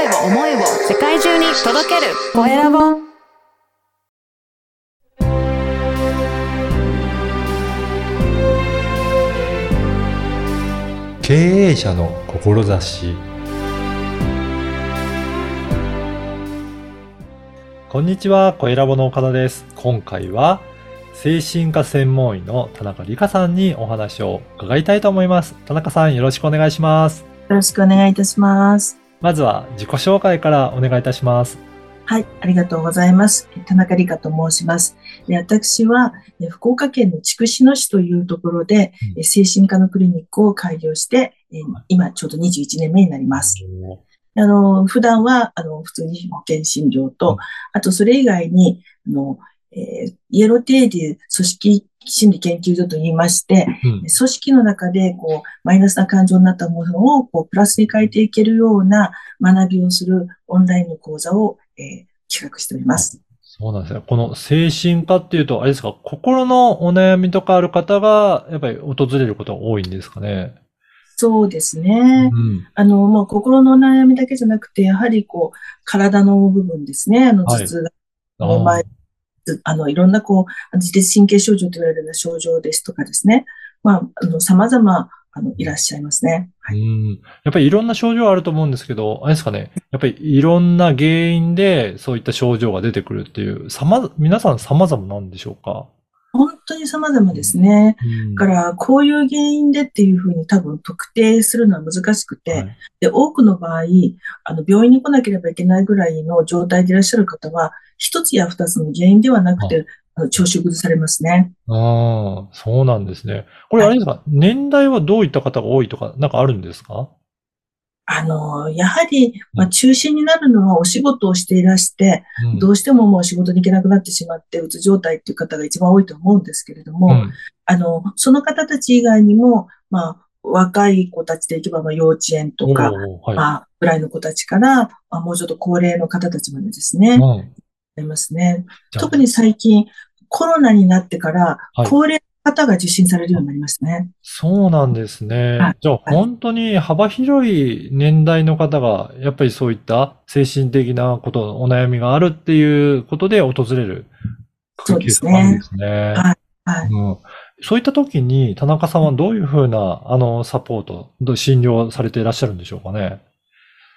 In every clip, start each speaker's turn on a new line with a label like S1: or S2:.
S1: 声を、思いを世界中に届けるコエラボ。
S2: 経営者の志こんにちは、コエラボの岡田です。今回は精神科専門医の田中理香さんにお話を伺いたいと思います。田中さんよろしくお願いします。
S3: よろしくお願いいたします。
S2: まずは自己紹介からお願いいたします。
S3: はい、ありがとうございます。田中理香と申します。で私はえ福岡県の筑紫野市というところで
S2: うん
S3: え精神科のクリニックを開業して、え今ちょうど21年目になります。あの、普段は、あの、普通に保険診療
S2: うん
S3: と、あとそれ以外に、あの、えーイエローテーディ組織心理研究所と言いまして、
S2: うん
S3: 組織の中で、こう、マイナスな感情になったものを、こう、プラスに変えていけるような学びをするオンラインの講座を、えー企画しております。
S2: そうなんですね。この精神科っていうと、あれですか、心のお悩みとかある方が、やっぱり訪れることが多いんですかね？
S3: そうです
S2: う
S3: ね。
S2: ん。
S3: あの、もう心の悩みだけじゃなくて、やはりこう、体の部分ですね。あの、
S2: はい
S3: 頭痛が
S2: あ
S3: めまいあの、いろんなこう、自律神経症状と言われるような症状ですとかですね。まあ、あの、様々、あの、いらっしゃいますね。はい。
S2: うん。やっぱりいろんな症状あると思うんですけど、あれですかね。やっぱりいろんな原因でそういった症状が出てくるっていう、様、皆さん様々なんでしょうか？
S3: 当に様々ですね。
S2: うん
S3: だから、こういう原因でっていうふうに多分特定するのは難しくて、
S2: はい
S3: で、多くの場合、あの、病院に来なければいけないぐらいの状態でいらっしゃる方は、一つや二つの原因ではなくて、あの調子を崩されますね。
S2: ああ、そうなんですね。これあれですか、年代はどういった方が多いとか、なんかあるんですか？
S3: あの、やはり、まあ、中心になるのはお仕事をしていらして、
S2: うん。
S3: どうしてももう仕事に行けなくなってしまって、うつ状態っていう方が一番多いと思うんですけれども、
S2: うん。
S3: あの、その方たち以外にも、まあ、若い子たちでいけば、まあ、幼稚園とか、
S2: はい。
S3: まあ、ぐらいの子たちから、まあ、もうちょっと高齢の方たちまでですね、
S2: うん。
S3: ありますね。特に最近、コロナになってから
S2: はい、
S3: 高齢の方が受診されるようになりましたね。
S2: そうなんですね
S3: はい。
S2: じゃあ本当に幅広い年代の方が、やっぱりそういった精神的なこと、お悩みがあるっていうことで訪れる
S3: そうですね
S2: ケースがあるんですね。
S3: はい。
S2: うんそういった時に田中さんはどういうふうな、あの、サポート、診療されていらっしゃるんでしょうかね。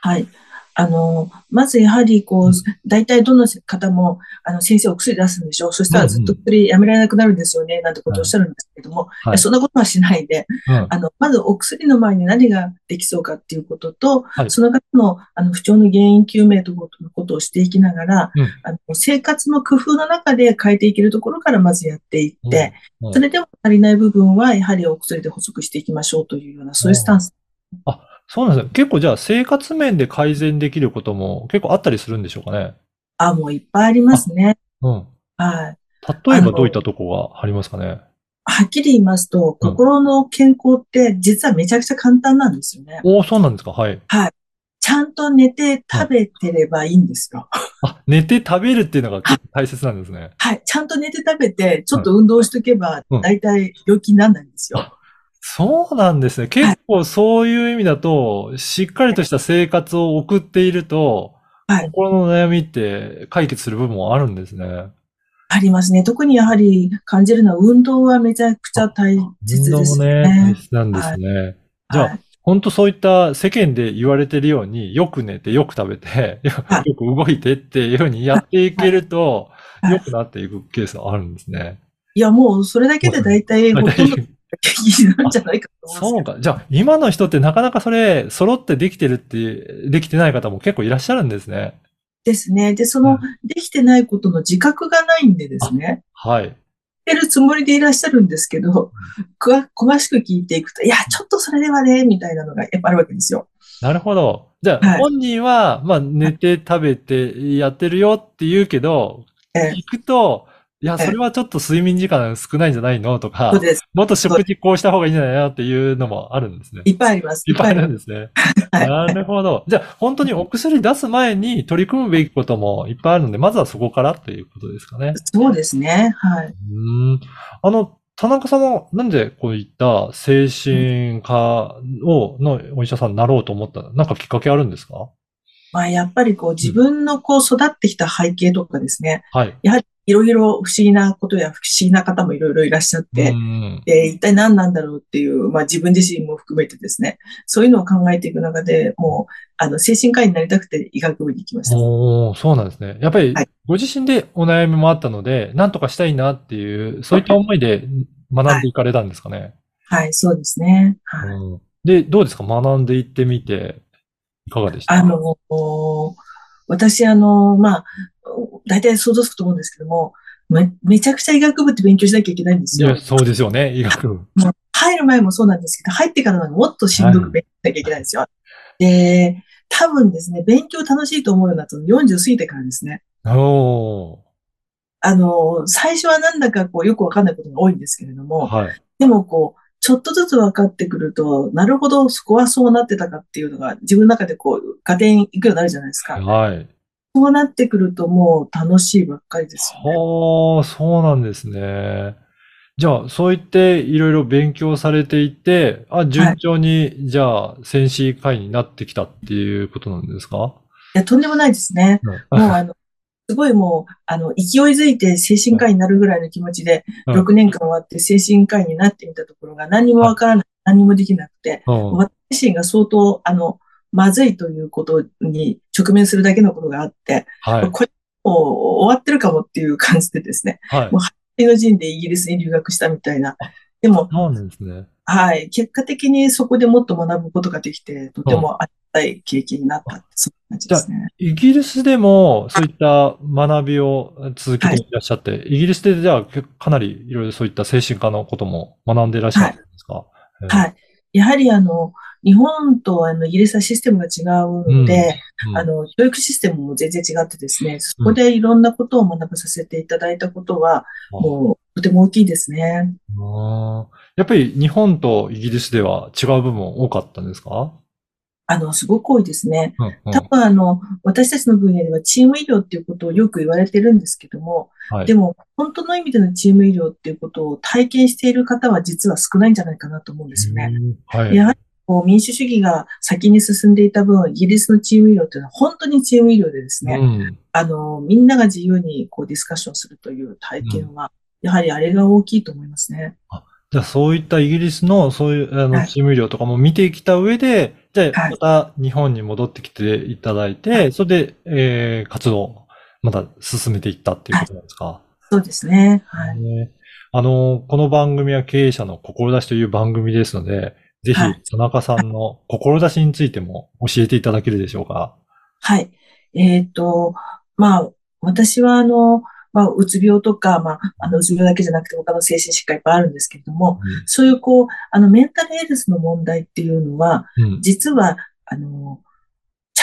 S3: はい。あの、まずやはり、こ
S2: う
S3: 大体どの方も、あの、先生お薬出すんでしょ？そしたらずっと薬やめられなくなるんですよね、なんてことをおっしゃるんですけども、
S2: はい。
S3: そんなことはしないで、
S2: うん。
S3: あの、まずお薬の前に何ができそうかっていうことと、
S2: はい。
S3: その方のあの不調の原因究明ということをしていきながら、
S2: うん。
S3: あの生活の工夫の中で変えていけるところからまずやっていって、
S2: うん。うん。
S3: それでも足りない部分はやはりお薬で補足していきましょうというような、そういうスタンス。
S2: そうなんですよ。結構じゃあ生活面で改善できることも結構あったりするんでしょうかね？
S3: あ、もういっぱいありますね。
S2: うん。
S3: はい。
S2: 例えばどういったとこがありますかね？
S3: はっきり言いますと、
S2: うん
S3: 心の健康って実はめちゃくちゃ簡単なんですよね。
S2: おお、そうなんですか。はい。
S3: ちゃんと寝て食べてればいいんですよ。
S2: あ、寝て食べるっていうのが大切なんですね。
S3: はい。ちゃんと寝て食べて、ちょっと運動しとけば
S2: うん、
S3: 大体病気にならないんですよ。
S2: そうなんですね。結構そういう意味だと、しっかりとした生活を送っていると、
S3: はい
S2: 心の悩みって解決する部分もあるんですね。
S3: ありますね。特にやはり感じるのは運動はめちゃくちゃ大切です
S2: 運動もね、
S3: ね
S2: 大。切なんですね。じゃあ
S3: はい
S2: 本当そういった世間で言われてるように、よく寝て、よく食べて、よく動いてっていうふうにやっていけると、
S3: はい
S2: 良くなっていくケースがあるんですね。
S3: いや、もうそれだけで大体ほとんど元気なんじゃないかと思うんですけど。
S2: そうか。じゃあ、今の人ってなかなかそれ、揃ってできてるって、できてない方も結構いらっしゃるんですね。
S3: ですね。で、そ
S2: うん
S3: の、できてないことの自覚がないんでですね。
S2: はい。
S3: てるつもりでいらっしゃるんですけど、詳しく聞いていくと、いや、ちょっとそれではね、みたいなのがやっぱあるわけですよ。
S2: なるほど。じゃあ、
S3: はい
S2: 本人は、まあ、寝て食べてやってるよって言うけど、
S3: ええ
S2: 聞くと、いや、
S3: ええ
S2: それはちょっと睡眠時間少ないんじゃないの？とか。もっと食事こうした方がいいんじゃないの？っていうのもあるんですね。
S3: いっぱいあります。
S2: いっぱいあるん
S3: で
S2: ですね。
S3: はい
S2: なるほど。じゃあ、本当にお薬出す前に取り組むべきこともいっぱいあるので、まずはそこからっていうことですかね。
S3: す。そうですね。はい。
S2: うーん。あの、田中さんはなんでこういった精神科を、のお医者さんになろうと思ったなんかきっかけあるんですか？
S3: まあ、やっぱりこう自分のこう育ってきた背景とかですね、
S2: はい。
S3: いろいろ不思議なことや不思議な方もいろいろいらっしゃって、
S2: うん
S3: で、一体何なんだろうっていう、まあ自分自身も含めてですね、そういうのを考えていく中で、もう、あの、精神科医になりたくて医学部に行きました。
S2: おーそうなんですね。やっぱり
S3: はい、
S2: ご自身でお悩みもあったので、なんとかしたいなっていう、そういった思いで学んでいかれたんですかね？
S3: はい、そうですね。はい。
S2: うんで、どうですか？学んでいってみて、いかがでした？
S3: あの、私、あの、まあ、大体想像つくと思うんですけども、め、めちゃくちゃ医学部って勉強しなきゃいけないんですよ
S2: いや、。そうですよね、医学部。
S3: 入る前もそうなんですけど、入ってからもっとしんどく勉強しなきゃいけないんですよ。で、多分ですね、勉強楽しいと思うようになったの40過ぎてからですね。
S2: おー
S3: あの、最初はなんだかこうよくわかんないことが多いんですけれども、
S2: はい。
S3: でもこう、ちょっとずつ分かってくると、なるほど、そこはそうなってたかっていうのが自分の中でこう、加点いくようになるじゃないですか。
S2: はい。
S3: そうなってくるともう楽しいばっかりですよね。
S2: はあ、そうなんですね。じゃあ、そう言っていろいろ勉強されていて、あ、順調に、じゃあ、戦士会になってきたっていうことなんですか？
S3: いや、とんでもないですね。もうあの、すごいもう、あの、勢いづいて精神科医になるぐらいの気持ちで、
S2: うん
S3: 6年間終わって精神科医になってみたところが何にもわからない、何にもできなくて、
S2: うん
S3: 私自身が相当、あの、まずいということに直面するだけのことがあって、
S2: はい。
S3: これもう終わってるかもっていう感じでですね、
S2: はい
S3: も。うの陣でイギリスに留学したみたいな。でも、
S2: そうなんですね。
S3: はい、結果的にそこでもっと学ぶことができて、とてもありがたい経験になった、そんな感じですね。
S2: イギリスでもそういった学びを続けていらっしゃって、イギリスでじゃあかなりいろいろそういった精神科のことも学んでいらっしゃるんですか？
S3: はい。やはりあの、日本とあの、イギリスはシステムが違うので、
S2: うん。
S3: あの、教育システムも全然違ってですね、そこでいろんなことを学ばさせていただいたことは、もう、とても大きいですね。
S2: やっぱり日本とイギリスでは違う部分多かったんですか？
S3: あの、すごく多いですね。
S2: うんうん。
S3: 多分あの、私たちの分野ではチーム医療っていうことをよく言われてるんですけども、
S2: はい。
S3: でも、本当の意味でのチーム医療っていうことを体験している方は実は少ないんじゃないかなと思うんですよね。
S2: うん。はい。
S3: やはりこう民主主義が先に進んでいた分、イギリスのチーム医療っていうのは本当にチーム医療でですね、
S2: うん。
S3: あの、みんなが自由にこうディスカッションするという体験は、やはりあれが大きいと思いますね。
S2: じゃあそういったイギリスのそういうあ
S3: はい。
S2: のチーム医療とかも見てきた上で、じゃあ
S3: はい。
S2: また日本に戻ってきていただいて、それで、えー活動をまた進めていったっていうことなんですか？
S3: そうですね。はい。
S2: ね。あの、この番組は経営者の志という番組ですので、ぜひ
S3: はい、
S2: 田中さんの志についても教えていただけるでしょうか？
S3: はい。えっと、まあ、私はあの、まあ、うつ病とか、まあ、あの、うつ病だけじゃなくて他の精神疾患いっぱいあるんですけれども、そういうこう、あの、メンタルヘルスの問題っていうのは、
S2: うん。うん
S3: 実は、あの、チ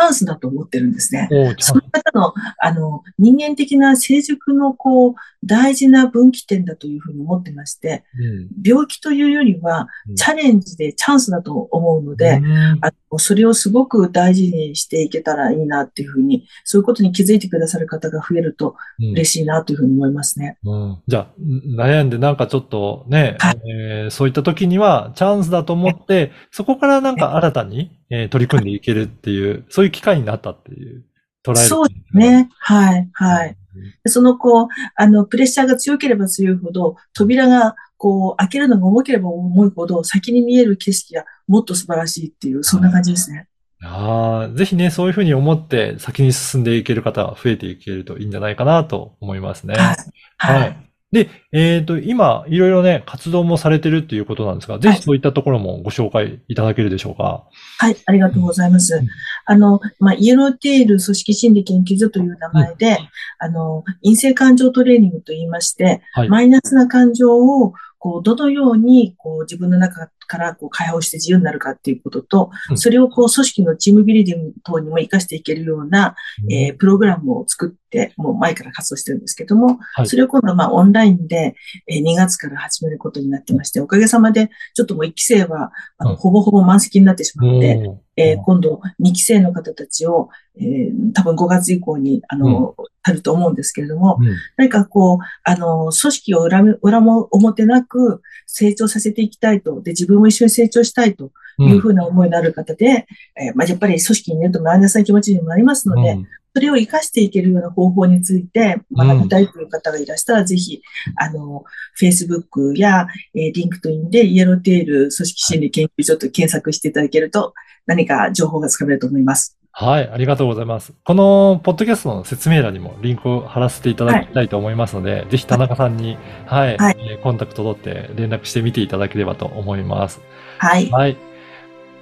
S3: ャンスだと思ってるんんですね。その方の、あの、人間的な成熟の、こう、大事な分岐点だというふうに思ってまして、
S2: うん。
S3: 病気というよりは
S2: うん、
S3: チャレンジでチャンスだと思うので、
S2: うん。
S3: あの、それをすごく大事にしていけたらいいなっていうふうに、そういうことに気づいてくださる方が増えると
S2: うん。
S3: 嬉しいなというふうに思いますね。
S2: うん。じゃあ、ん悩んでなんかちょっとね、
S3: は
S2: えーそういった時にはチャンスだと思って、そこからなんか新たに、えー取り組んでいけるっていう、そういう機会になったっていう、捉える。
S3: そうですね。はい、はい。でその、こう、あの、プレッシャーが強ければ強いほど、扉が、こう、開けるのが重ければ重いほど、先に見える景色がもっと素晴らしいっていう、そんな感じですね。
S2: ああ、ぜひね、そういうふうに思って先に進んでいける方が増えていけるといいんじゃないかなと思いますね。
S3: はい。は
S2: はいい。で、えっと、今、いろいろね、活動もされてるっていうことなんですが、ぜひそういったところもご紹介いただけるでしょうか。
S3: はい、ありがとうございます。
S2: うん。
S3: あの、まあ、イエローテール組織心理研究所という名前で、あの、陰性感情トレーニングと言いまして、
S2: はい。
S3: マイナスな感情を、こう、どのように、こう、自分の中から、こう、解放して自由になるかっていうことと
S2: う、ん。
S3: それを、こう、組織のチームビルディング等にも活かしていけるような、えープログラムを作って、もう前から活動してるんですけども、
S2: はい。
S3: それを今度はまあオンラインで、えー2月から始めることになってまして、おかげさまで、ちょっともう1期生は、あの、
S2: うん。
S3: ほぼほぼ満席になってしまって、えー今度2期生の方たちを、えー多分5月以降に、あの、あると思うんですけれども、
S2: うん。
S3: 何かこう、あの、組織を裏め裏も表なく成長させていきたいと、で、自分も一緒に成長したいというふうな思いのある方で、えーまあ、やっぱり組織にいるとマイナスな気持ちにもなりますので、
S2: うん
S3: それを活かしていけるような方法について学びたいという方がいらしたら、ぜひ、あの、Facebook や、えー、LinkedIn でイエローテール組織心理研究所と検索していただけると、何か情報がつかめると思います。
S2: はい、ありがとうございます。このポッドキャストの説明欄にもリンクを貼らせていただきたいと思いますので、ぜひ田中さんに、はい、
S3: はい
S2: えーコンタクト取って連絡してみていただければと思います。
S3: はい。
S2: はい。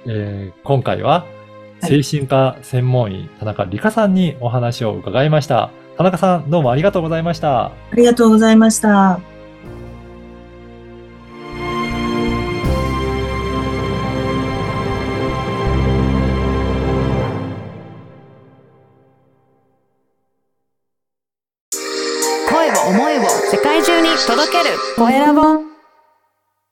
S2: えー今回は、
S3: はい
S2: 精神科専門医、田中理香さんにお話を伺いました。田中さん、どうもありがとうございました。
S3: ありがとうございました。